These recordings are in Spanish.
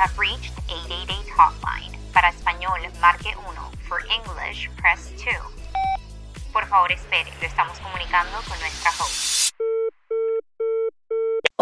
have reached 888 Hotline. Para español, marque 1. For English, press 2. Por favor, espere. Lo estamos comunicando con nuestra host.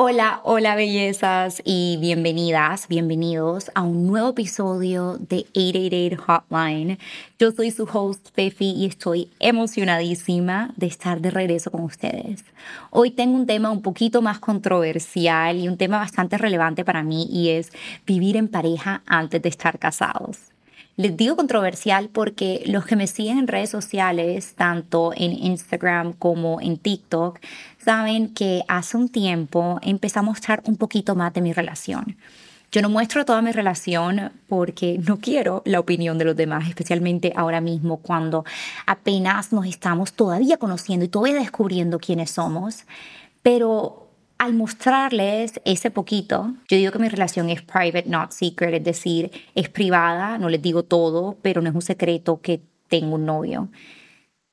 Hola, hola bellezas y bienvenidas, bienvenidos a un nuevo episodio de 888 Hotline. Yo soy su host Fefi y estoy emocionadísima de estar de regreso con ustedes. Hoy tengo un tema un poquito más controversial y un tema bastante relevante para mí y es vivir en pareja antes de estar casados. Les digo controversial porque los que me siguen en redes sociales, tanto en Instagram como en TikTok, saben que hace un tiempo empecé a mostrar un poquito más de mi relación. Yo no muestro toda mi relación porque no quiero la opinión de los demás, especialmente ahora mismo cuando apenas nos estamos todavía conociendo y todavía descubriendo quiénes somos. Pero al mostrarles ese poquito, yo digo que mi relación es private, not secret, es decir, es privada, no les digo todo, pero no es un secreto que tengo un novio.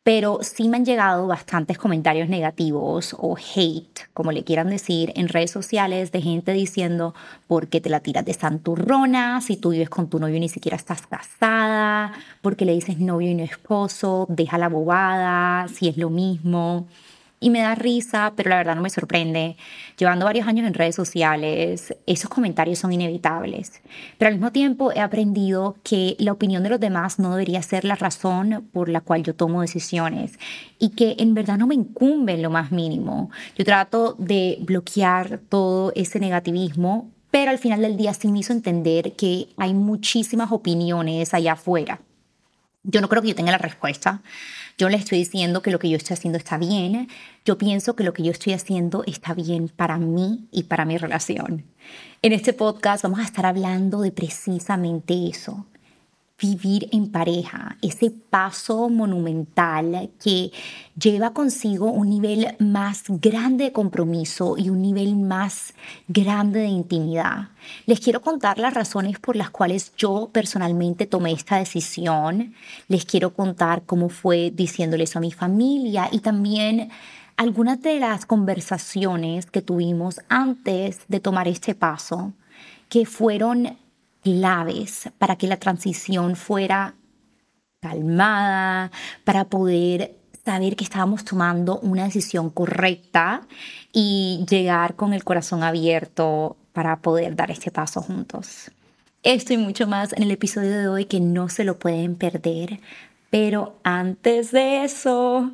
Pero sí me han llegado bastantes comentarios negativos o hate, como le quieran decir, en redes sociales de gente diciendo, ¿por qué te la tiras de santurrona? Si tú vives con tu novio y ni siquiera estás casada, ¿por qué le dices novio y no esposo? Deja la bobada, si es lo mismo y me da risa, pero la verdad no me sorprende. Llevando varios años en redes sociales, esos comentarios son inevitables. Pero al mismo tiempo he aprendido que la opinión de los demás no debería ser la razón por la cual yo tomo decisiones y que en verdad no me incumbe en lo más mínimo. Yo trato de bloquear todo ese negativismo, pero al final del día sí me hizo entender que hay muchísimas opiniones allá afuera. Yo no creo que yo tenga la respuesta. Yo le estoy diciendo que lo que yo estoy haciendo está bien. Yo pienso que lo que yo estoy haciendo está bien para mí y para mi relación. En este podcast vamos a estar hablando de precisamente eso vivir en pareja, ese paso monumental que lleva consigo un nivel más grande de compromiso y un nivel más grande de intimidad. Les quiero contar las razones por las cuales yo personalmente tomé esta decisión. Les quiero contar cómo fue diciéndoles a mi familia y también algunas de las conversaciones que tuvimos antes de tomar este paso que fueron claves para que la transición fuera calmada, para poder saber que estábamos tomando una decisión correcta y llegar con el corazón abierto para poder dar este paso juntos. Esto y mucho más en el episodio de hoy que no se lo pueden perder. Pero antes de eso,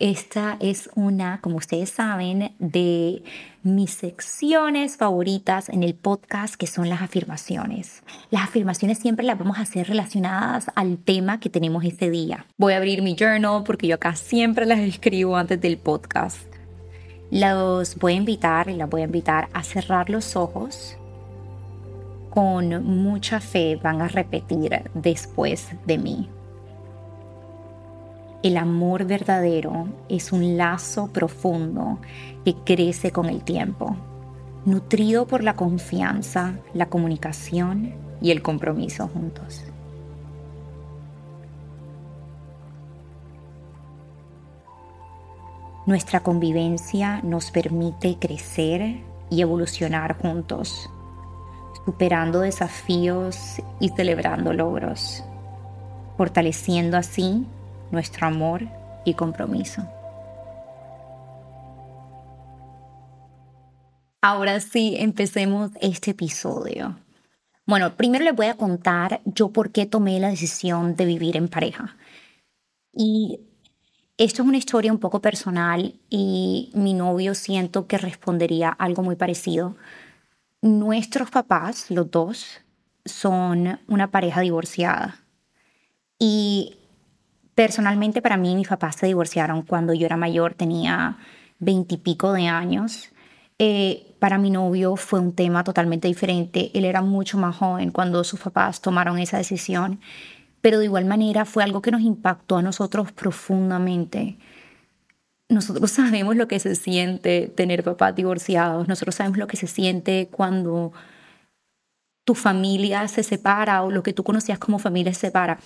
esta es una, como ustedes saben, de mis secciones favoritas en el podcast, que son las afirmaciones. Las afirmaciones siempre las vamos a hacer relacionadas al tema que tenemos ese día. Voy a abrir mi journal porque yo acá siempre las escribo antes del podcast. Los voy a invitar y las voy a invitar a cerrar los ojos. Con mucha fe van a repetir después de mí. El amor verdadero es un lazo profundo que crece con el tiempo, nutrido por la confianza, la comunicación y el compromiso juntos. Nuestra convivencia nos permite crecer y evolucionar juntos, superando desafíos y celebrando logros, fortaleciendo así nuestro amor y compromiso. Ahora sí, empecemos este episodio. Bueno, primero les voy a contar yo por qué tomé la decisión de vivir en pareja. Y esto es una historia un poco personal y mi novio siento que respondería algo muy parecido. Nuestros papás, los dos, son una pareja divorciada. Y Personalmente para mí mis papás se divorciaron cuando yo era mayor, tenía veintipico de años. Eh, para mi novio fue un tema totalmente diferente. Él era mucho más joven cuando sus papás tomaron esa decisión, pero de igual manera fue algo que nos impactó a nosotros profundamente. Nosotros sabemos lo que se siente tener papás divorciados, nosotros sabemos lo que se siente cuando tu familia se separa o lo que tú conocías como familia se separa.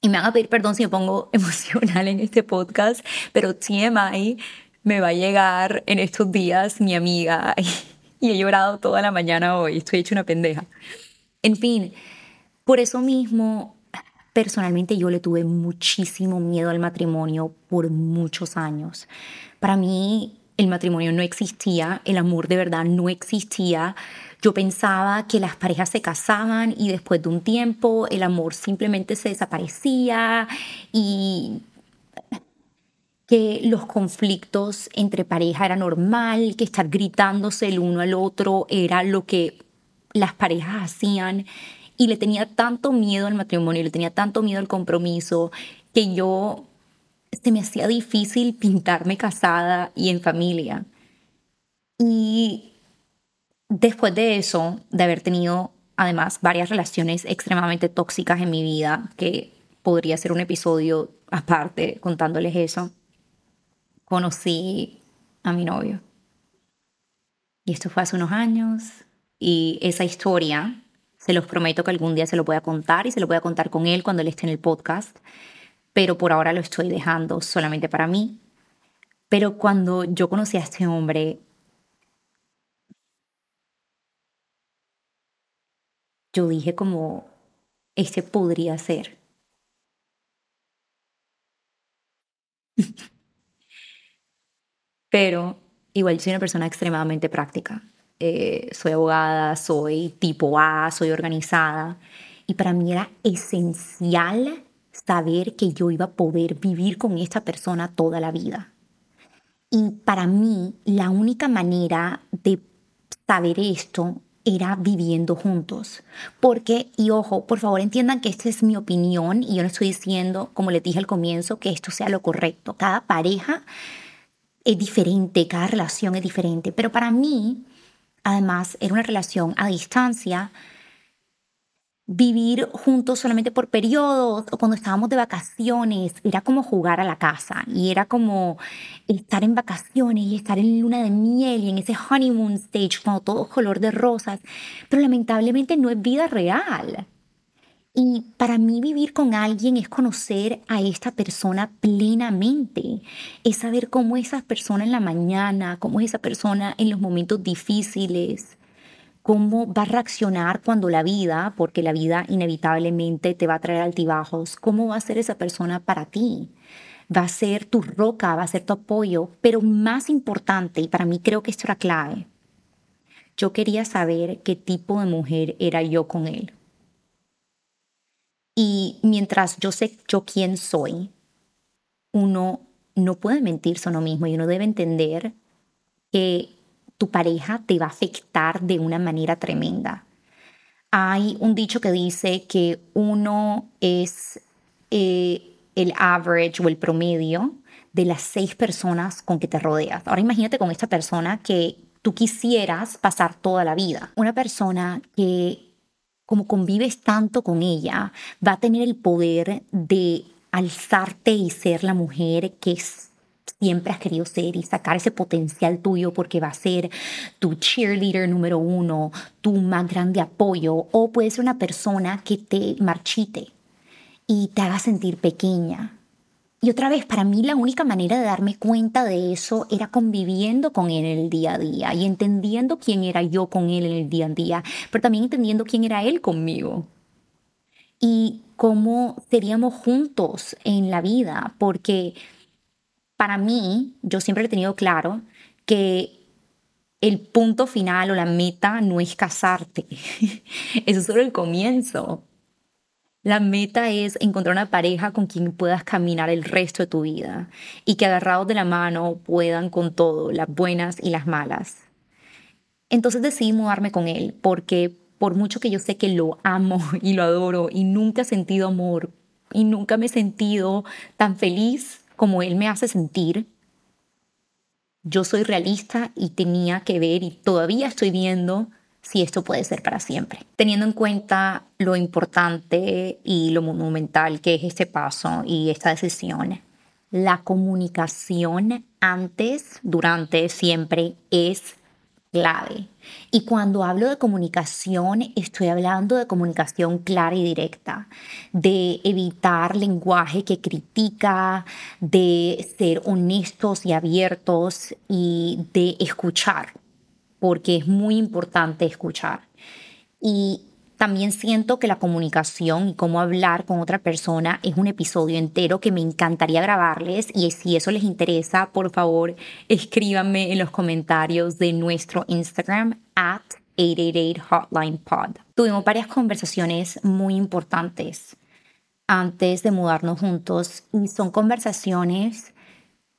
Y me van a pedir perdón si me pongo emocional en este podcast, pero TMI me va a llegar en estos días mi amiga y he llorado toda la mañana hoy, estoy hecha una pendeja. En fin, por eso mismo, personalmente yo le tuve muchísimo miedo al matrimonio por muchos años. Para mí el matrimonio no existía, el amor de verdad no existía. Yo pensaba que las parejas se casaban y después de un tiempo el amor simplemente se desaparecía y que los conflictos entre pareja era normal, que estar gritándose el uno al otro era lo que las parejas hacían y le tenía tanto miedo al matrimonio, le tenía tanto miedo al compromiso que yo se me hacía difícil pintarme casada y en familia. Y después de eso, de haber tenido además varias relaciones extremadamente tóxicas en mi vida, que podría ser un episodio aparte contándoles eso, conocí a mi novio. Y esto fue hace unos años y esa historia, se los prometo que algún día se lo voy a contar y se lo voy a contar con él cuando él esté en el podcast, pero por ahora lo estoy dejando solamente para mí. Pero cuando yo conocí a este hombre, yo dije como, este podría ser. Pero igual soy una persona extremadamente práctica. Eh, soy abogada, soy tipo A, soy organizada. Y para mí era esencial saber que yo iba a poder vivir con esta persona toda la vida. Y para mí la única manera de saber esto era viviendo juntos. Porque, y ojo, por favor entiendan que esta es mi opinión y yo no estoy diciendo, como les dije al comienzo, que esto sea lo correcto. Cada pareja es diferente, cada relación es diferente. Pero para mí, además, era una relación a distancia vivir juntos solamente por periodos o cuando estábamos de vacaciones, era como jugar a la casa y era como estar en vacaciones y estar en luna de miel y en ese honeymoon stage cuando todo color de rosas, pero lamentablemente no es vida real. Y para mí vivir con alguien es conocer a esta persona plenamente, es saber cómo es esa persona en la mañana, cómo es esa persona en los momentos difíciles, cómo va a reaccionar cuando la vida, porque la vida inevitablemente te va a traer altibajos, cómo va a ser esa persona para ti. Va a ser tu roca, va a ser tu apoyo, pero más importante, y para mí creo que esto era clave, yo quería saber qué tipo de mujer era yo con él. Y mientras yo sé yo quién soy, uno no puede mentirse a uno mismo y uno debe entender que tu pareja te va a afectar de una manera tremenda. Hay un dicho que dice que uno es eh, el average o el promedio de las seis personas con que te rodeas. Ahora imagínate con esta persona que tú quisieras pasar toda la vida. Una persona que como convives tanto con ella, va a tener el poder de alzarte y ser la mujer que es siempre has querido ser y sacar ese potencial tuyo porque va a ser tu cheerleader número uno, tu más grande apoyo, o puede ser una persona que te marchite y te haga sentir pequeña. Y otra vez, para mí la única manera de darme cuenta de eso era conviviendo con él en el día a día y entendiendo quién era yo con él en el día a día, pero también entendiendo quién era él conmigo. Y cómo seríamos juntos en la vida, porque para mí, yo siempre he tenido claro que el punto final o la meta no es casarte. Eso es solo el comienzo. La meta es encontrar una pareja con quien puedas caminar el resto de tu vida y que agarrados de la mano puedan con todo, las buenas y las malas. Entonces decidí mudarme con él porque por mucho que yo sé que lo amo y lo adoro y nunca he sentido amor y nunca me he sentido tan feliz como él me hace sentir, yo soy realista y tenía que ver y todavía estoy viendo si esto puede ser para siempre. Teniendo en cuenta lo importante y lo monumental que es este paso y esta decisión, la comunicación antes, durante, siempre es clave. Y cuando hablo de comunicación, estoy hablando de comunicación clara y directa, de evitar lenguaje que critica, de ser honestos y abiertos y de escuchar, porque es muy importante escuchar. También siento que la comunicación y cómo hablar con otra persona es un episodio entero que me encantaría grabarles y si eso les interesa, por favor, escríbanme en los comentarios de nuestro Instagram at 888 Hotline Pod. Tuvimos varias conversaciones muy importantes antes de mudarnos juntos y son conversaciones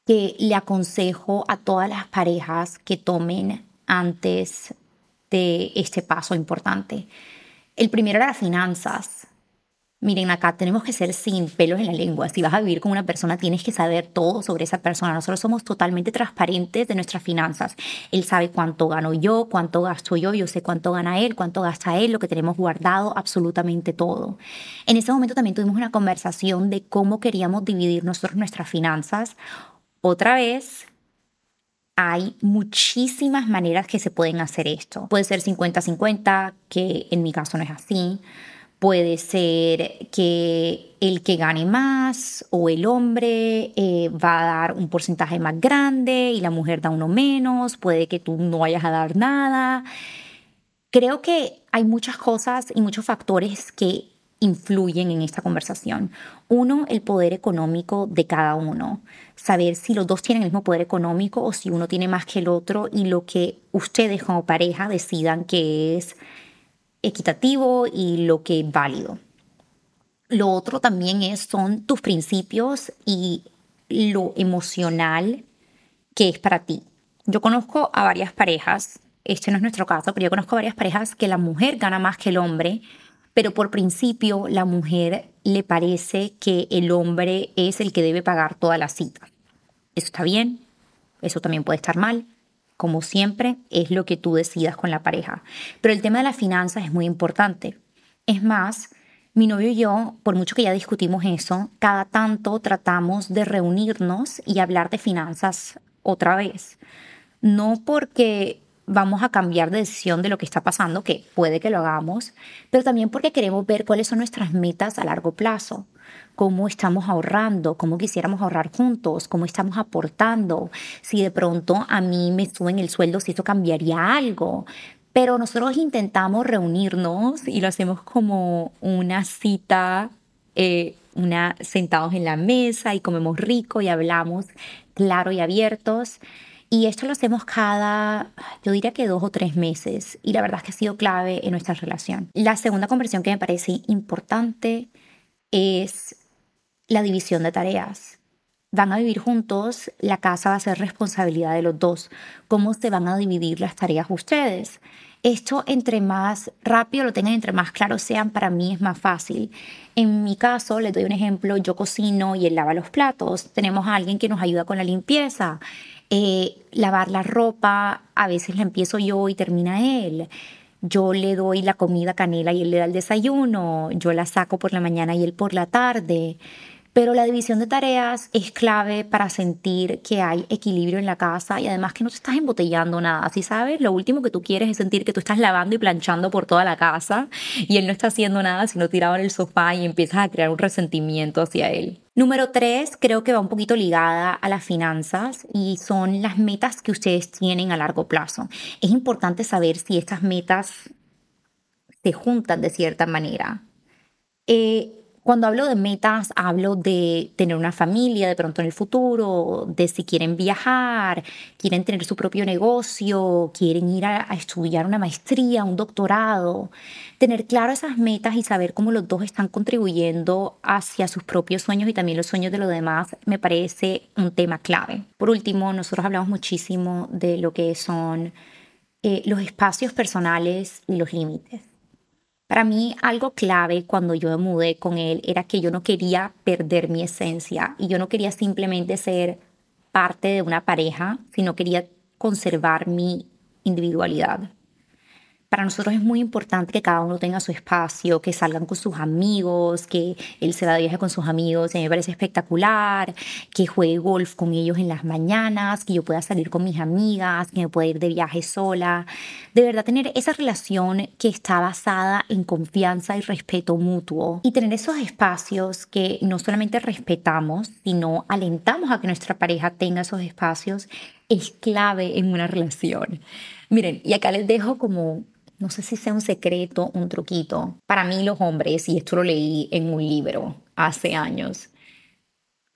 que le aconsejo a todas las parejas que tomen antes de este paso importante. El primero era las finanzas. Miren, acá tenemos que ser sin pelos en la lengua. Si vas a vivir con una persona, tienes que saber todo sobre esa persona. Nosotros somos totalmente transparentes de nuestras finanzas. Él sabe cuánto gano yo, cuánto gasto yo, yo sé cuánto gana él, cuánto gasta él, lo que tenemos guardado, absolutamente todo. En ese momento también tuvimos una conversación de cómo queríamos dividir nosotros nuestras finanzas. Otra vez, hay muchísimas maneras que se pueden hacer esto. Puede ser 50-50, que en mi caso no es así. Puede ser que el que gane más o el hombre eh, va a dar un porcentaje más grande y la mujer da uno menos. Puede que tú no vayas a dar nada. Creo que hay muchas cosas y muchos factores que influyen en esta conversación. Uno, el poder económico de cada uno. Saber si los dos tienen el mismo poder económico o si uno tiene más que el otro y lo que ustedes como pareja decidan que es equitativo y lo que es válido. Lo otro también es, son tus principios y lo emocional que es para ti. Yo conozco a varias parejas, este no es nuestro caso, pero yo conozco a varias parejas que la mujer gana más que el hombre, pero por principio la mujer le parece que el hombre es el que debe pagar toda la cita. Eso está bien, eso también puede estar mal, como siempre, es lo que tú decidas con la pareja. Pero el tema de las finanzas es muy importante. Es más, mi novio y yo, por mucho que ya discutimos eso, cada tanto tratamos de reunirnos y hablar de finanzas otra vez. No porque vamos a cambiar de decisión de lo que está pasando, que puede que lo hagamos, pero también porque queremos ver cuáles son nuestras metas a largo plazo cómo estamos ahorrando, cómo quisiéramos ahorrar juntos, cómo estamos aportando, si de pronto a mí me suben el sueldo, si esto cambiaría algo. Pero nosotros intentamos reunirnos y lo hacemos como una cita, eh, una, sentados en la mesa y comemos rico y hablamos claro y abiertos. Y esto lo hacemos cada, yo diría que dos o tres meses. Y la verdad es que ha sido clave en nuestra relación. La segunda conversión que me parece importante es la división de tareas. Van a vivir juntos, la casa va a ser responsabilidad de los dos. ¿Cómo se van a dividir las tareas ustedes? Esto entre más rápido lo tengan, entre más claro sean, para mí es más fácil. En mi caso, les doy un ejemplo, yo cocino y él lava los platos. Tenemos a alguien que nos ayuda con la limpieza. Eh, lavar la ropa, a veces la empiezo yo y termina él yo le doy la comida canela y él le da el desayuno, yo la saco por la mañana y él por la tarde. Pero la división de tareas es clave para sentir que hay equilibrio en la casa y además que no te estás embotellando nada. Si sabes, lo último que tú quieres es sentir que tú estás lavando y planchando por toda la casa y él no está haciendo nada sino tirado en el sofá y empiezas a crear un resentimiento hacia él. Número tres, creo que va un poquito ligada a las finanzas y son las metas que ustedes tienen a largo plazo. Es importante saber si estas metas se juntan de cierta manera. Eh, cuando hablo de metas, hablo de tener una familia de pronto en el futuro, de si quieren viajar, quieren tener su propio negocio, quieren ir a, estudiar una maestría, un doctorado. Tener claro esas metas y saber cómo los dos están contribuyendo hacia sus propios sueños y también los sueños de los demás me parece un tema clave. Por último, nosotros hablamos muchísimo de lo que son eh, los espacios personales y los límites. Para mí algo clave cuando yo me mudé con él era que yo no quería perder mi esencia y yo no quería simplemente ser parte de una pareja, sino quería conservar mi individualidad. Para nosotros es muy importante que cada uno tenga su espacio, que salgan con sus amigos, que él se va de viaje con sus amigos, y me parece espectacular, que juegue golf con ellos en las mañanas, que yo pueda salir con mis amigas, que me pueda ir de viaje sola. De verdad, tener esa relación que está basada en confianza y respeto mutuo. Y tener esos espacios que no solamente respetamos, sino alentamos a que nuestra pareja tenga esos espacios, es clave en una relación. Miren, y acá les dejo como no sé si sea un secreto, un truquito. Para mí los hombres, y esto lo leí en un libro hace años,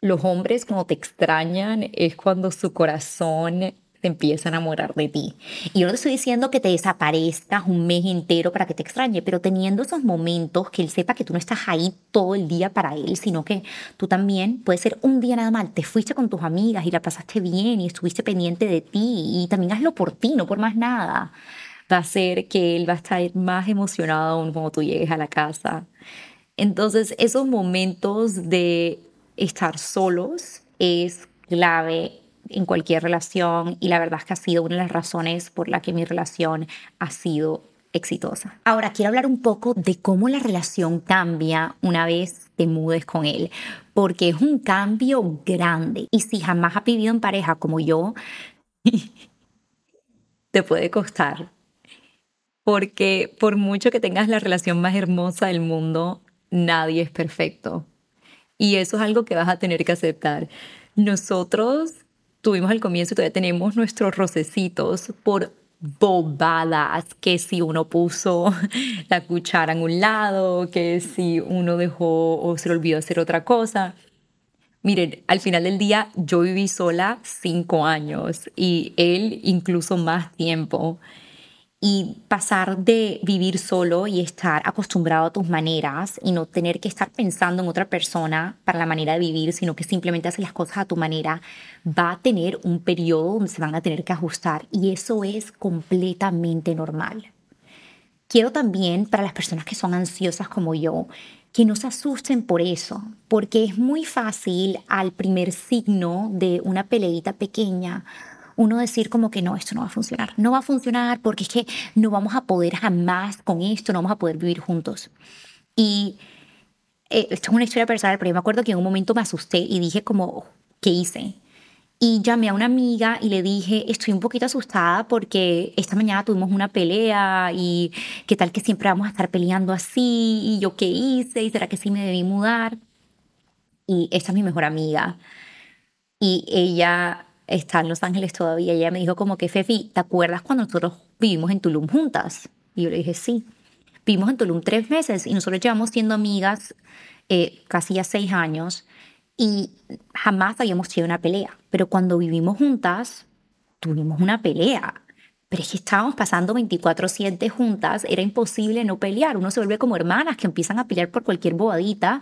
los hombres cuando te extrañan es cuando su corazón te empieza a enamorar de ti. Y yo no te estoy diciendo que te desaparezcas un mes entero para que te extrañe, pero teniendo esos momentos que él sepa que tú no estás ahí todo el día para él, sino que tú también puede ser un día nada más, te fuiste con tus amigas y la pasaste bien y estuviste pendiente de ti y también hazlo por ti, no por más nada. Va a ser que él va a estar más emocionado aún cuando tú llegues a la casa. Entonces, esos momentos de estar solos es clave en cualquier relación y la verdad es que ha sido una de las razones por la que mi relación ha sido exitosa. Ahora quiero hablar un poco de cómo la relación cambia una vez te mudes con él, porque es un cambio grande y si jamás has vivido en pareja como yo, te puede costar. Porque por mucho que tengas la relación más hermosa del mundo, nadie es perfecto. Y eso es algo que vas a tener que aceptar. Nosotros tuvimos al comienzo y todavía tenemos nuestros rocecitos por bobadas, que si uno puso la cuchara en un lado, que si uno dejó o se le olvidó hacer otra cosa. Miren, al final del día yo viví sola cinco años y él incluso más tiempo y pasar de vivir solo y estar acostumbrado a tus maneras y no tener que estar pensando en otra persona para la manera de vivir, sino que simplemente haces las cosas a tu manera, va a tener un periodo donde se van a tener que ajustar y eso es completamente normal. Quiero también para las personas que son ansiosas como yo, que no se asusten por eso, porque es muy fácil al primer signo de una peleita pequeña uno decir como que no, esto no va a funcionar. No va a funcionar porque es que no vamos a poder jamás con esto, no vamos a poder vivir juntos. Y eh, esto es una historia personal, pero yo me acuerdo que en un momento me asusté y dije como, ¿qué hice? Y llamé a una amiga y le dije, estoy un poquito asustada porque esta mañana tuvimos una pelea y qué tal que siempre vamos a estar peleando así y yo qué hice y será que sí me debí mudar. Y esta es mi mejor amiga. Y ella está en Los Ángeles todavía. ella me dijo como que, Fefi, ¿te acuerdas cuando nosotros vivimos en Tulum juntas? Y yo le dije, sí. Vivimos en Tulum tres meses y nosotros llevamos siendo amigas eh, casi ya seis años y jamás habíamos tenido una pelea. Pero cuando vivimos juntas, tuvimos una pelea. Pero es que estábamos pasando 24/7 juntas, era imposible no pelear. Uno se vuelve como hermanas que empiezan a pelear por cualquier bobadita.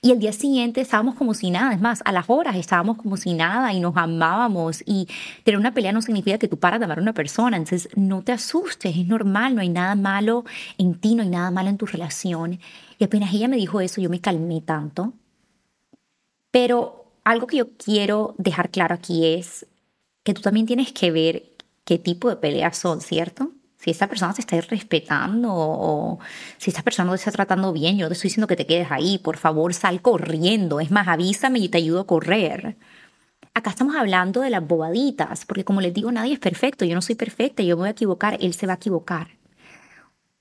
Y el día siguiente estábamos como si nada. Es más, a las horas estábamos como si nada y nos amábamos. Y tener una pelea no significa que tú paras de amar a una persona. Entonces, no te asustes, es normal, no hay nada malo en ti, no hay nada malo en tu relación. Y apenas ella me dijo eso, yo me calmé tanto. Pero algo que yo quiero dejar claro aquí es que tú también tienes que ver qué tipo de peleas son, ¿cierto? Si esta persona se está respetando o si esta persona no te está tratando bien, yo no te estoy diciendo que te quedes ahí, por favor sal corriendo, es más, avísame y te ayudo a correr. Acá estamos hablando de las bobaditas, porque como les digo, nadie es perfecto, yo no soy perfecta, yo me voy a equivocar, él se va a equivocar.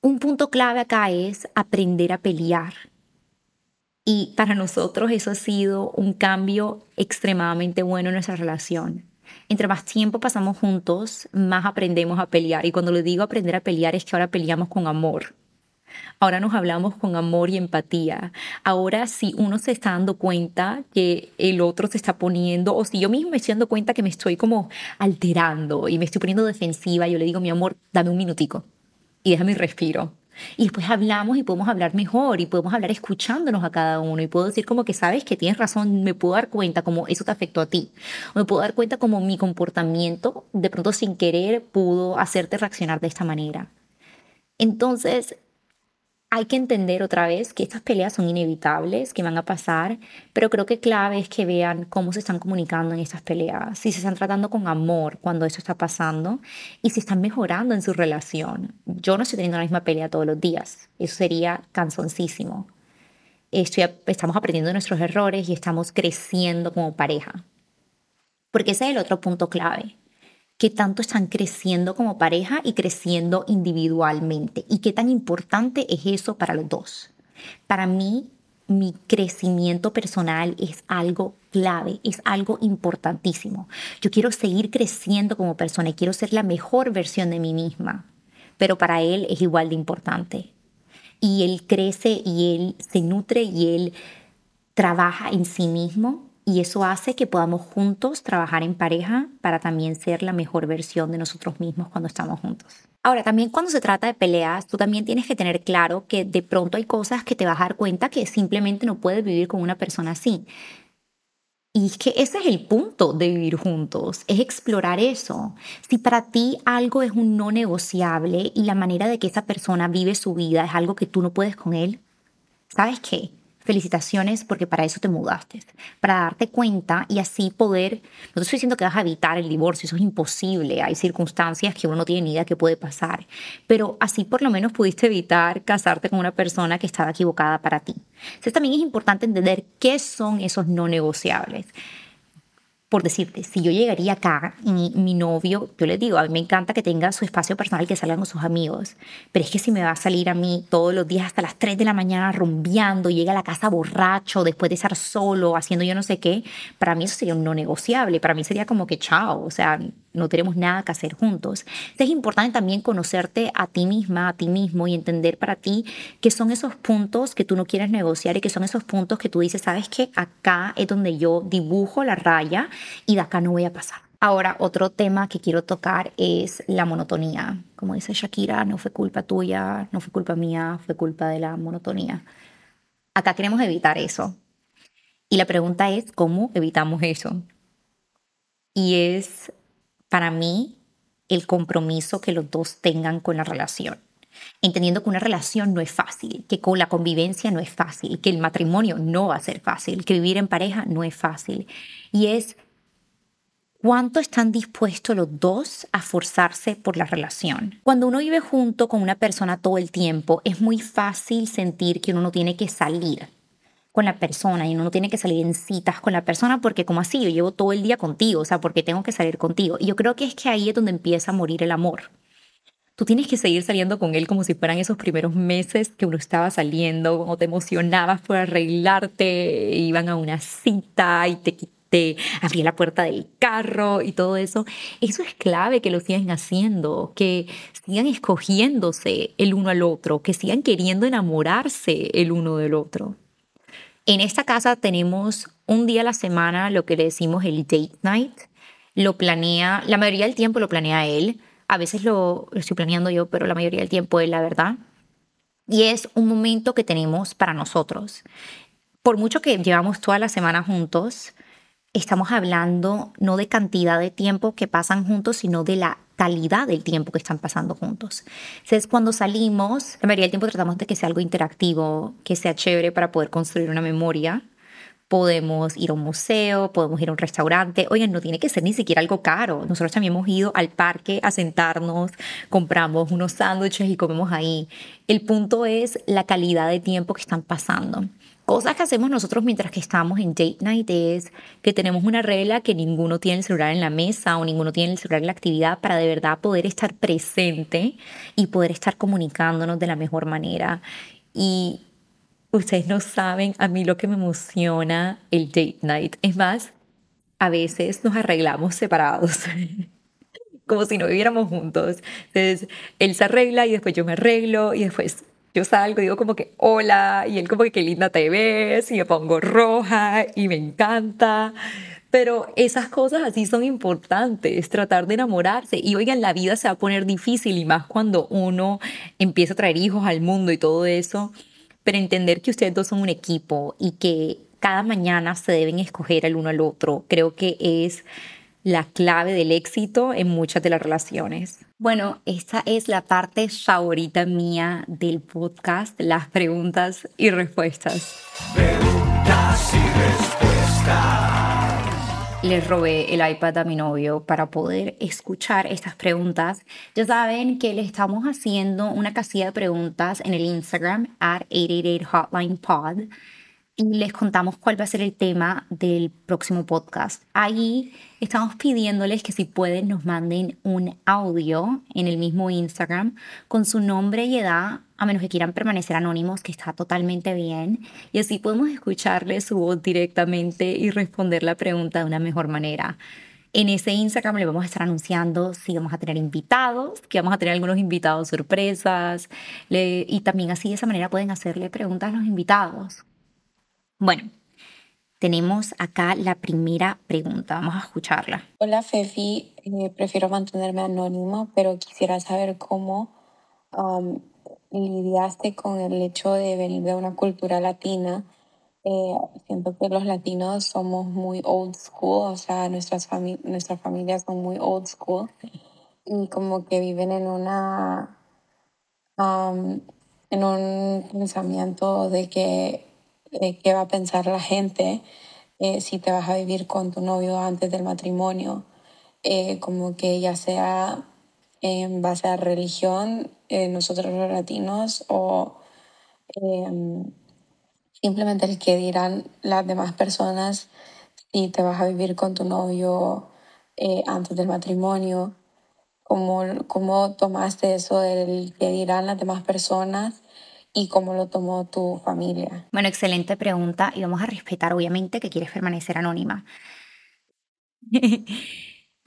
Un punto clave acá es aprender a pelear. Y para nosotros eso ha sido un cambio extremadamente bueno en nuestra relación entre más tiempo pasamos juntos, más aprendemos a pelear. Y cuando le digo aprender a pelear es que ahora peleamos con amor. Ahora nos hablamos con amor y empatía. Ahora si uno se está dando cuenta que el otro se está poniendo, o si yo mismo me estoy dando cuenta que me estoy como alterando y me estoy poniendo defensiva, yo le digo, mi amor, dame un minutico y déjame respiro. Y después hablamos y podemos hablar mejor y podemos hablar escuchándonos a cada uno y puedo decir como que sabes que tienes razón, me puedo dar cuenta como eso te afectó a ti. Me puedo dar cuenta como mi comportamiento de pronto sin querer pudo hacerte reaccionar de esta manera. Entonces, hay que entender otra vez que estas peleas son inevitables, que van a pasar, pero creo que clave es que vean cómo se están comunicando en estas peleas, si se están tratando con amor cuando eso está pasando y si están mejorando en su relación. Yo no estoy teniendo la misma pelea todos los días, eso sería cansoncísimo. estamos aprendiendo nuestros errores y estamos creciendo como pareja. Porque ese es el otro punto clave qué tanto están creciendo como pareja y creciendo individualmente y qué tan importante es eso para los dos. Para mí, mi crecimiento personal es algo clave, es algo importantísimo. Yo quiero seguir creciendo como persona y quiero ser la mejor versión de mí misma. pero para él es igual de importante. Y él crece y él se nutre y él trabaja en sí mismo y eso hace que podamos juntos trabajar en pareja para también ser la mejor versión de nosotros mismos cuando estamos juntos. Ahora, también cuando se trata de peleas, tú también tienes que tener claro que de pronto hay cosas que te vas a dar cuenta que simplemente no puedes vivir con una persona así. Y es que ese es el punto de vivir juntos, es explorar eso. Si para ti algo es un no negociable y la manera de que esa persona vive su vida es algo que tú no puedes con él, ¿sabes qué? Felicitaciones porque para eso te mudaste, para darte cuenta y así poder, no te estoy diciendo que vas a evitar el divorcio, eso es imposible, hay circunstancias que uno no tiene ni idea que puede pasar, pero así por lo menos pudiste evitar casarte con una persona que estaba equivocada para ti. Entonces también es importante entender qué son esos no negociables por decirte, si yo llegaría acá y mi, novio, yo le digo, a mí me encanta que tenga su espacio personal, que salgan con sus amigos, pero es que si me va a salir a mí todos los días hasta las 3 de la mañana rumbeando, llega a la casa borracho, después de estar solo, haciendo yo no sé qué, para mí eso sería un no negociable, para mí sería como que chao, o sea, no tenemos nada que hacer juntos. es importante también conocerte a ti misma, a ti mismo y entender para ti qué son esos puntos que tú no quieres negociar y qué son esos puntos que tú dices, sabes que acá es donde yo dibujo la raya y de acá no voy a pasar. Ahora, otro tema que quiero tocar es la monotonía. Como dice Shakira, no fue culpa tuya, no fue culpa mía, fue culpa de la monotonía. Acá queremos evitar eso. Y la pregunta es, ¿cómo evitamos eso? Y es para mí el compromiso que los dos tengan con la relación. Entendiendo que una relación no es fácil, que con la convivencia no es fácil, que el matrimonio no va a ser fácil, que vivir en pareja no es fácil. Y es cuánto están dispuestos los dos a forzarse por la relación. Cuando uno vive junto con una persona todo el tiempo, es muy fácil sentir que uno no tiene que salir con la persona y uno no tiene que salir en citas con la persona porque como así, yo llevo todo el día contigo, o sea, porque tengo que salir contigo. Y yo creo que es que ahí es donde empieza a morir el amor. Tú tienes que seguir saliendo con él como si fueran esos primeros meses que uno estaba saliendo, cuando te emocionabas por arreglarte, iban a una cita y te te abría la puerta del carro y todo eso. Eso es clave que lo sigan haciendo, que sigan escogiéndose el uno al otro, que sigan queriendo enamorarse el uno del otro. En esta casa tenemos un día a la semana lo que le decimos el date night. Lo planea, la mayoría del tiempo lo planea él. A veces lo, estoy planeando yo, pero la mayoría del tiempo es la verdad. Y es un momento que tenemos para nosotros. Por mucho que llevamos toda la semana juntos, estamos hablando no de cantidad de tiempo que pasan juntos, sino de la calidad del tiempo que están pasando juntos. Entonces, cuando salimos, la mayoría del tiempo tratamos de que sea algo interactivo, que sea chévere para poder construir una memoria. Podemos ir a un museo, podemos ir a un restaurante. Oigan, no tiene que ser ni siquiera algo caro. Nosotros también hemos ido al parque a sentarnos, compramos unos sándwiches y comemos ahí. El punto es la calidad de tiempo que están pasando. Cosas que hacemos nosotros mientras que estamos en date night es que tenemos una regla que ninguno tiene el celular en la mesa o ninguno tiene el celular en la actividad para de verdad poder estar presente y poder estar comunicándonos de la mejor manera. Y ustedes no saben a mí lo que me emociona el date night. Es más, a veces nos arreglamos separados. como si no viviéramos juntos. Entonces, él se arregla y después yo me arreglo y después yo salgo, digo como que hola, y él como que qué linda te ves, y me pongo roja, y me encanta. Pero esas cosas así son importantes, tratar de enamorarse. Y oigan, la vida se va a poner difícil y más cuando uno empieza a traer hijos al mundo y todo eso. Pero entender que ustedes dos son un equipo y que cada mañana se deben escoger el uno al otro, creo que es la clave del éxito en muchas de las relaciones. Bueno, esta es la parte favorita mía del podcast, las preguntas y respuestas. Preguntas y respuestas. Les robé el iPad a mi novio para poder escuchar estas preguntas. Ya saben que le estamos haciendo una casilla de preguntas en el Instagram at 888 Hotline Pod y les contamos cuál va a ser el tema del próximo podcast. Ahí estamos pidiéndoles que si pueden nos manden un audio en el mismo Instagram con su nombre y edad, a menos que quieran permanecer anónimos, que está totalmente bien. Y así podemos escucharles su voz directamente y responder la pregunta de una mejor manera. En ese Instagram le vamos a estar anunciando si vamos a tener invitados, que vamos a tener algunos invitados sorpresas. y también así de esa manera pueden hacerle preguntas a los invitados. Bueno, tenemos acá la primera pregunta. Vamos a escucharla. Hola Fefi, eh, prefiero mantenerme anónimo, pero quisiera saber cómo um, lidiaste con el hecho de venir de una cultura latina. Eh, siento que los latinos somos muy old school, o sea, nuestras, nuestras familias son muy old school y como que viven en una um, en un pensamiento de que eh, qué va a pensar la gente eh, si te vas a vivir con tu novio antes del matrimonio, eh, como que ya sea en base a religión, nosotros los latinos, o em, simplemente el que dirán las demás personas si te vas a vivir con tu novio antes del matrimonio. ¿Cómo, ¿Cómo tomaste eso del que dirán las demás personas y cómo lo tomó tu familia? Bueno, excelente pregunta y vamos a respetar obviamente que quieres permanecer anónima.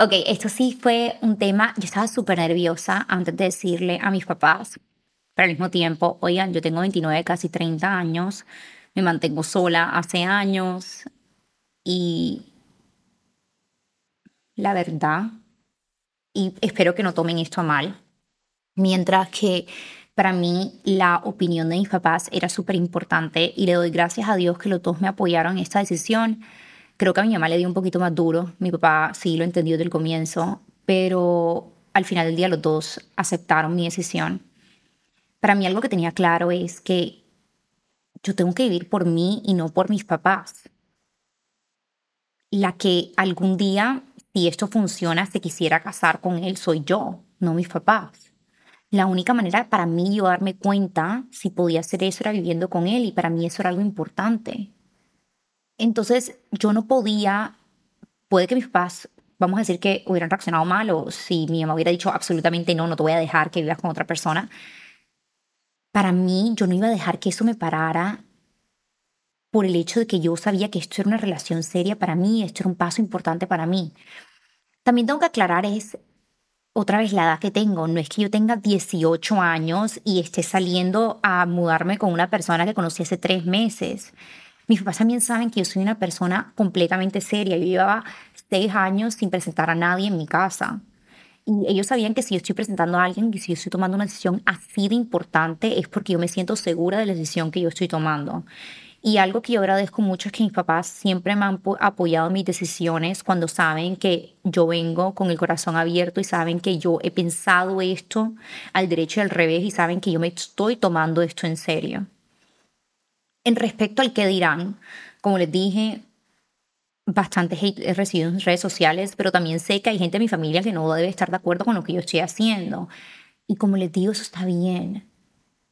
ok, esto sí fue un tema, yo estaba súper nerviosa antes de decirle a mis papás, pero al mismo tiempo, oigan, yo tengo 29, casi 30 años, me mantengo sola hace años y la verdad, y espero que no tomen esto a mal, mientras que para mí la opinión de mis papás era súper importante y le doy gracias a Dios que los dos me apoyaron en esta decisión. Creo que a mi mamá le dio un poquito más duro, mi papá sí lo entendió desde el comienzo, pero al final del día los dos aceptaron mi decisión. Para mí algo que tenía claro es que yo tengo que vivir por mí y no por mis papás. La que algún día, si esto funciona, se quisiera casar con él, soy yo, no mis papás. La única manera para mí yo darme cuenta si podía hacer eso era viviendo con él y para mí eso era algo importante. Entonces yo no podía, puede que mis papás, vamos a decir que hubieran reaccionado mal o si mi mamá hubiera dicho absolutamente no, no te voy a dejar que vivas con otra persona. Para mí yo no iba a dejar que eso me parara por el hecho de que yo sabía que esto era una relación seria para mí, esto era un paso importante para mí. También tengo que aclarar es otra vez la edad que tengo. No es que yo tenga 18 años y esté saliendo a mudarme con una persona que conocí hace tres meses. Mis papás también saben que yo soy una persona completamente seria. Yo llevaba seis años sin presentar a nadie en mi casa. Y ellos sabían que si yo estoy presentando a alguien, que si yo estoy tomando una decisión así de importante, es porque yo me siento segura de la decisión que yo estoy tomando. Y algo que yo agradezco mucho es que mis papás siempre me han apoyado en mis decisiones cuando saben que yo vengo con el corazón abierto y saben que yo he pensado esto al derecho y al revés y saben que yo me estoy tomando esto en serio. En respecto al que dirán, como les dije, bastante hate he recibido en redes sociales, pero también sé que hay gente de mi familia que no debe estar de acuerdo con lo que yo estoy haciendo. Y como les digo, eso está bien,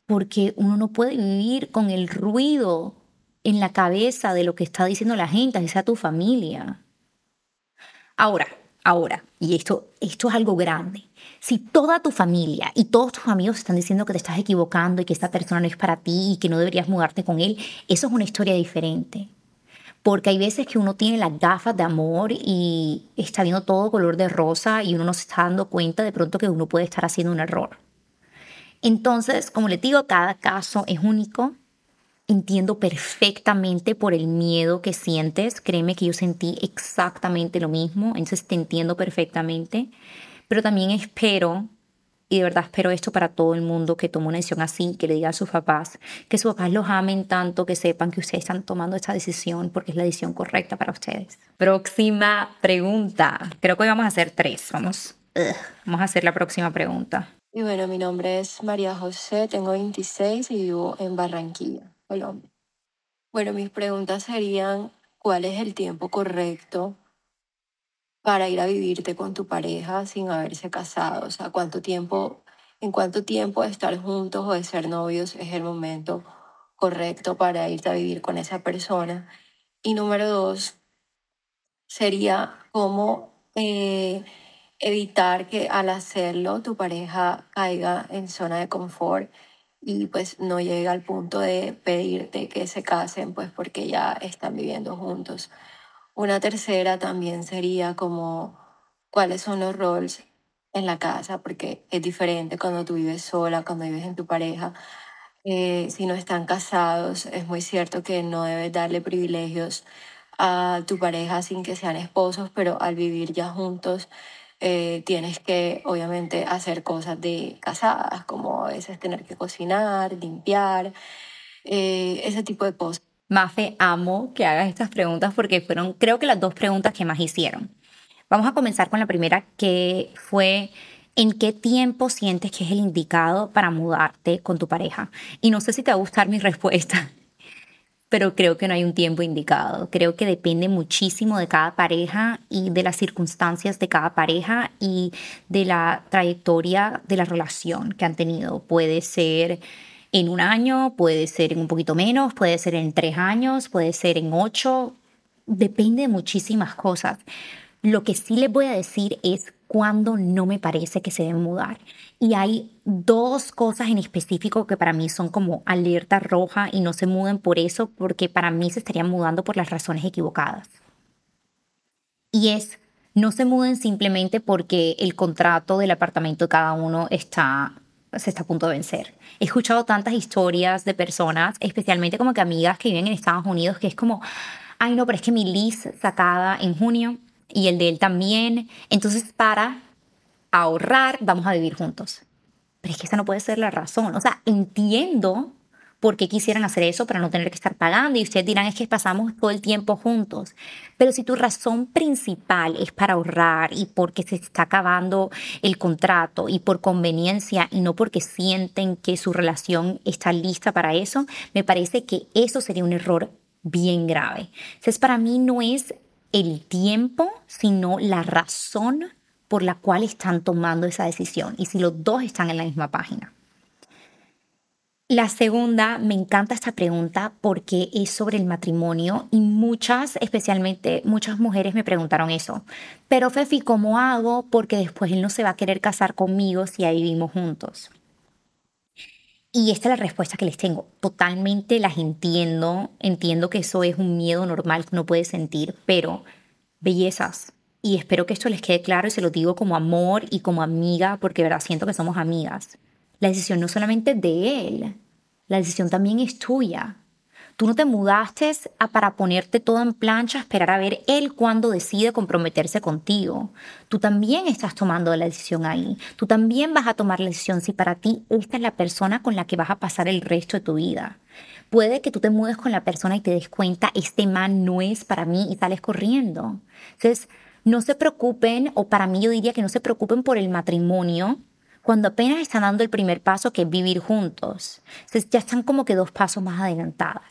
porque uno no puede vivir con el ruido en la cabeza de lo que está diciendo la gente, sea tu familia. Ahora, ahora, y esto, esto es algo grande. Si toda tu familia y todos tus amigos están diciendo que te estás equivocando y que esta persona no es para ti y que no deberías mudarte con él, eso es una historia diferente. Porque hay veces que uno tiene las gafas de amor y está viendo todo color de rosa y uno no se está dando cuenta de pronto que uno puede estar haciendo un error. Entonces, como les digo, cada caso es único entiendo perfectamente por el miedo que sientes. Créeme que yo sentí exactamente lo mismo, entonces te entiendo perfectamente. Pero también espero, y de verdad espero esto para todo el mundo que tome una decisión así, que le diga a sus papás, que sus papás los amen tanto, que sepan que ustedes están tomando esta decisión porque es la decisión correcta para ustedes. Próxima pregunta. Creo que hoy vamos a hacer tres. Vamos, vamos a hacer la próxima pregunta. Y bueno, mi nombre es María José, tengo 26 y vivo en Barranquilla. Colombia. Bueno, mis preguntas serían, ¿cuál es el tiempo correcto para ir a vivirte con tu pareja sin haberse casado? O sea, ¿cuánto tiempo, en cuánto tiempo de estar juntos o de ser novios es el momento correcto para irte a vivir con esa persona? Y número dos, sería cómo eh, evitar que al hacerlo tu pareja caiga en zona de confort y pues no llega al punto de pedirte que se casen pues porque ya están viviendo juntos. Una tercera también sería como cuáles son los roles en la casa, porque es diferente cuando tú vives sola, cuando vives en tu pareja. Eh, si no están casados, es muy cierto que no debes darle privilegios a tu pareja sin que sean esposos, pero al vivir ya juntos eh, tienes que obviamente hacer cosas de casadas, como a veces tener que cocinar, limpiar, eh, ese tipo de cosas. Mafe, amo que hagas estas preguntas porque fueron, creo que las dos preguntas que más hicieron. Vamos a comenzar con la primera, que fue, ¿en qué tiempo sientes que es el indicado para mudarte con tu pareja? Y no sé si te va a gustar mi respuesta, pero creo que no hay un tiempo indicado. Creo que depende muchísimo de cada pareja y de las circunstancias de cada pareja y de la trayectoria de la relación que han tenido. Puede ser en un año, puede ser en un poquito menos, puede ser en tres años, puede ser en ocho, depende de muchísimas cosas. Lo que sí les voy a decir es cuando no me parece que se deben mudar. Y hay dos cosas en específico que para mí son como alerta roja y no se muden por eso, porque para mí se estarían mudando por las razones equivocadas. Y es, no se muden simplemente porque el contrato del apartamento de cada uno está se está a punto de vencer. He escuchado tantas historias de personas, especialmente como que amigas que viven en Estados Unidos, que es como, ay no, pero es que mi lease sacada en junio y el de él también, entonces para ahorrar vamos a vivir juntos. Pero es que esa no puede ser la razón. O sea, entiendo por qué quisieran hacer eso para no tener que estar pagando y ustedes dirán es que pasamos todo el tiempo juntos. Pero si tu razón principal es para ahorrar y porque se está acabando el contrato y por conveniencia y no porque sienten que su relación está lista para eso, me parece que eso sería un error bien grave. Entonces para mí no es el tiempo, sino la razón por la cual están tomando esa decisión y si los dos están en la misma página. La segunda, me encanta esta pregunta porque es sobre el matrimonio y muchas, especialmente muchas mujeres me preguntaron eso. Pero Fefi, ¿cómo hago? Porque después él no se va a querer casar conmigo si ahí vivimos juntos. Y esta es la respuesta que les tengo. Totalmente las entiendo. Entiendo que eso es un miedo normal que uno puede sentir, pero bellezas. Y espero que esto les quede claro y se lo digo como amor y como amiga, porque verdad siento que somos amigas. La decisión no solamente de él, la decisión también es tuya. Tú no te mudaste a para ponerte todo en plancha, esperar a ver él cuando decide comprometerse contigo. Tú también estás tomando la decisión ahí. Tú también vas a tomar la decisión si para ti esta es la persona con la que vas a pasar el resto de tu vida. Puede que tú te mudes con la persona y te des cuenta, este man no es para mí y sales corriendo. Entonces, no se preocupen, o para mí yo diría que no se preocupen por el matrimonio, cuando apenas están dando el primer paso que es vivir juntos. Entonces ya están como que dos pasos más adelantadas.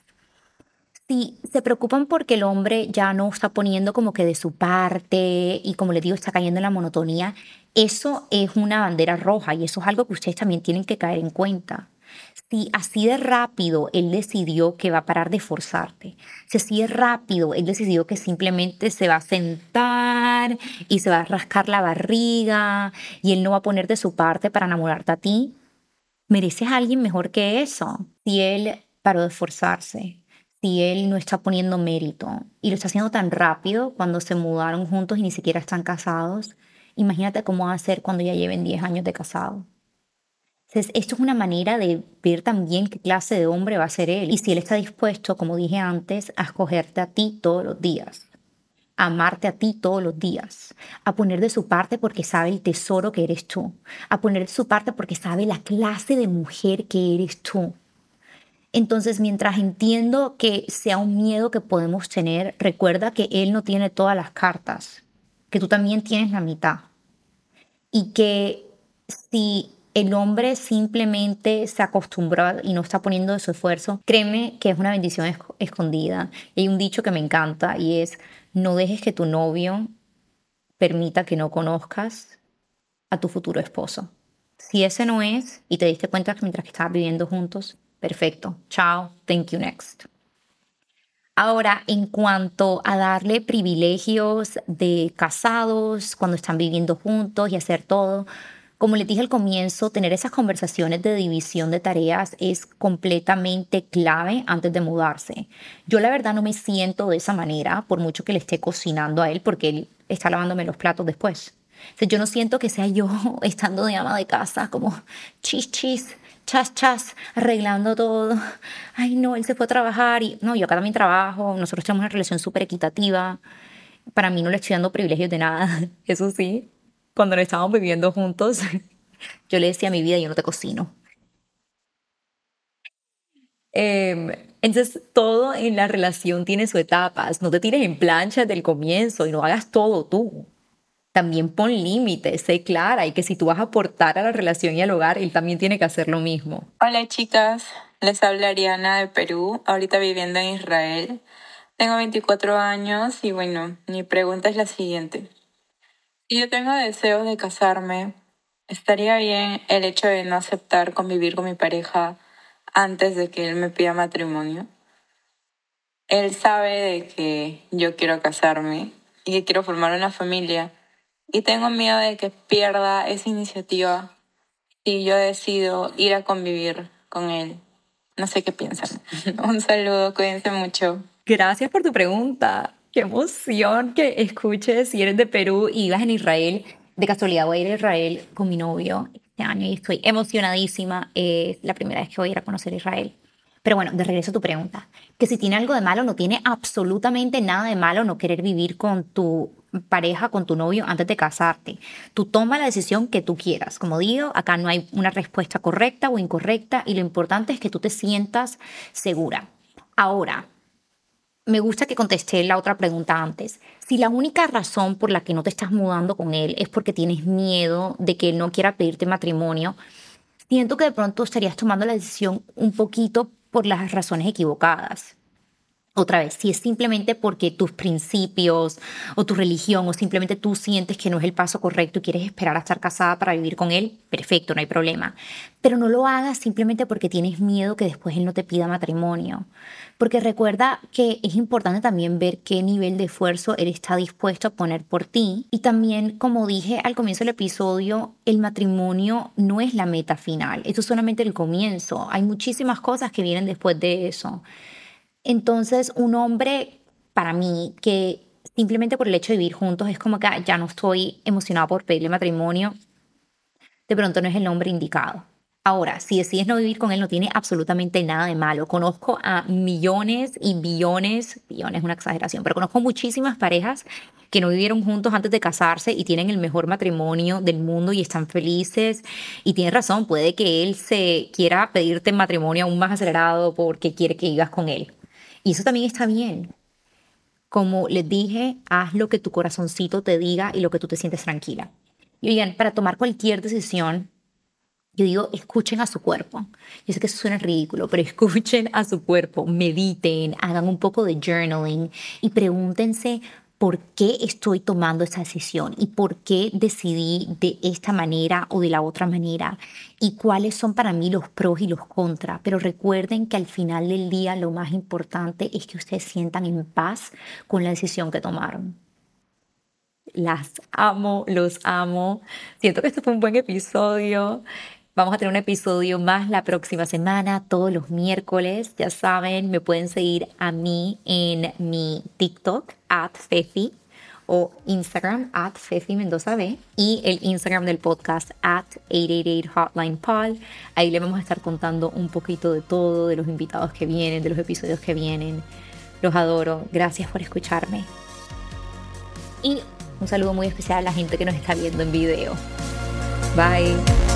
Si se preocupan porque el hombre ya no está poniendo como que de su parte y como les digo está cayendo en la monotonía, eso es una bandera roja y eso es algo que ustedes también tienen que caer en cuenta si así de rápido él decidió que va a parar de forzarte, si así de rápido él decidió que simplemente se va a sentar y se va a rascar la barriga y él no va a poner de su parte para enamorarte a ti, mereces a alguien mejor que eso. Si él paró de esforzarse, si él no está poniendo mérito y lo está haciendo tan rápido cuando se mudaron juntos y ni siquiera están casados, imagínate cómo va a ser cuando ya lleven 10 años de casado. Entonces, esto es una manera de ver también qué clase de hombre va a ser él y si él está dispuesto, como dije antes, a escogerte a ti todos los días, a amarte a ti todos los días, a poner de su parte porque sabe el tesoro que eres tú, a poner de su parte porque sabe la clase de mujer que eres tú. Entonces, mientras entiendo que sea un miedo que podemos tener, recuerda que él no tiene todas las cartas, que tú también tienes la mitad y que si el hombre simplemente se acostumbró y no está poniendo de su esfuerzo, créeme que es una bendición escondida. hay un dicho que me encanta y es, no dejes que tu novio permita que no conozcas a tu futuro esposo. Si ese no es y te diste cuenta que mientras que estabas viviendo juntos, perfecto. Chao. Thank you next. Ahora, en cuanto a darle privilegios de casados cuando están viviendo juntos y hacer todo, como les dije al comienzo, tener esas conversaciones de división de tareas es completamente clave antes de mudarse. Yo la verdad no me siento de esa manera, por mucho que le esté cocinando a él, porque él está lavándome los platos después. O yo no siento que sea yo estando de ama de casa, como chis, chis, chas, chas, arreglando todo. Ay, no, él se fue a trabajar y no, yo acá también trabajo. Nosotros tenemos una relación súper equitativa. Para mí no le estoy dando privilegios de nada. Eso sí, cuando lo estábamos viviendo juntos, yo le decía a mi vida, yo no te cocino. Em, entonces, todo en la relación tiene sus etapas. No te tires en plancha desde el comienzo y no hagas todo tú. También pon límites, sé clara y que si tú vas a aportar a la relación y al hogar, él también tiene que hacer lo mismo. Hola chicas, les habla Ariana de Perú, ahorita viviendo en Israel. Tengo 24 años y bueno, mi pregunta es la siguiente. Yo tengo deseos de casarme, ¿estaría bien el hecho de no aceptar convivir con mi pareja antes de que él me pida matrimonio. Él sabe de que yo quiero casarme y que quiero formar una familia y tengo miedo de que pierda esa iniciativa si yo decido ir a convivir con él. No sé qué piensan. Un saludo, cuídense mucho. Gracias por tu pregunta. Qué emoción que escuches si eres de Perú y vas en Israel. De casualidad voy a ir a Israel con mi novio este año y estoy emocionadísima. Es la primera vez que voy a ir a conocer Israel. Pero bueno, de regreso a tu pregunta, que si tiene algo de malo, no tiene absolutamente nada de malo no querer vivir con tu pareja, con tu novio antes de casarte. Tú toma la decisión que tú quieras. Como digo, acá no hay una respuesta correcta o incorrecta y lo importante es que tú te sientas segura. Ahora, me gusta que contesté la otra pregunta antes. Si la única razón por la que no te estás mudando con él es porque tienes miedo de que él no quiera pedirte matrimonio, siento que de pronto estarías tomando la decisión un poquito por las razones equivocadas. Otra vez, si es simplemente porque tus principios o tu religión o simplemente tú sientes que no es el paso correcto y quieres esperar a estar casada para vivir con él, perfecto, no hay problema. Pero no lo hagas simplemente porque tienes miedo que después él no te pida matrimonio. Porque recuerda que es importante también ver qué nivel de esfuerzo él está dispuesto a poner por ti. Y también, como dije al comienzo del episodio, el matrimonio no es la meta final. Esto es solamente el comienzo. Hay muchísimas cosas que vienen después de eso. Entonces, un hombre, para mí, que simplemente por el hecho de vivir juntos es como que ah, ya no estoy emocionado por pedirle matrimonio, de pronto no es el hombre indicado. Ahora, si decides no vivir con él, no tiene absolutamente nada de malo. Conozco a millones y billones, billones es una exageración, pero conozco muchísimas parejas que no vivieron juntos antes de casarse y tienen el mejor matrimonio del mundo y están felices. Y tienes razón, puede que él se quiera pedirte matrimonio aún más acelerado porque quiere que vivas con él. Y eso también está bien. Como les dije, haz lo que tu corazoncito te diga y lo que tú te sientes tranquila. Y oigan, para tomar cualquier decisión, yo digo, escuchen a su cuerpo. Yo sé que eso suena ridículo, pero escuchen a su cuerpo, mediten, hagan un poco de journaling y pregúntense por qué estoy tomando esa decisión y por qué decidí de esta manera o de la otra manera y cuáles son para mí los pros y los contras. Pero recuerden que al final del día lo más importante es que ustedes sientan en paz con la decisión que tomaron. Las amo, los amo. Siento que este fue un buen episodio. Vamos a tener un episodio más la próxima semana, todos los miércoles. Ya saben, me pueden seguir a mí en mi TikTok, at Fefi, o Instagram, at Fefi Mendoza B, y el Instagram del podcast, at 888 Hotline Pod. Ahí le vamos a estar contando un poquito de todo, de los invitados que vienen, de los episodios que vienen. Los adoro. Gracias por escucharme. Y un saludo muy especial a la gente que nos está viendo en video. Bye.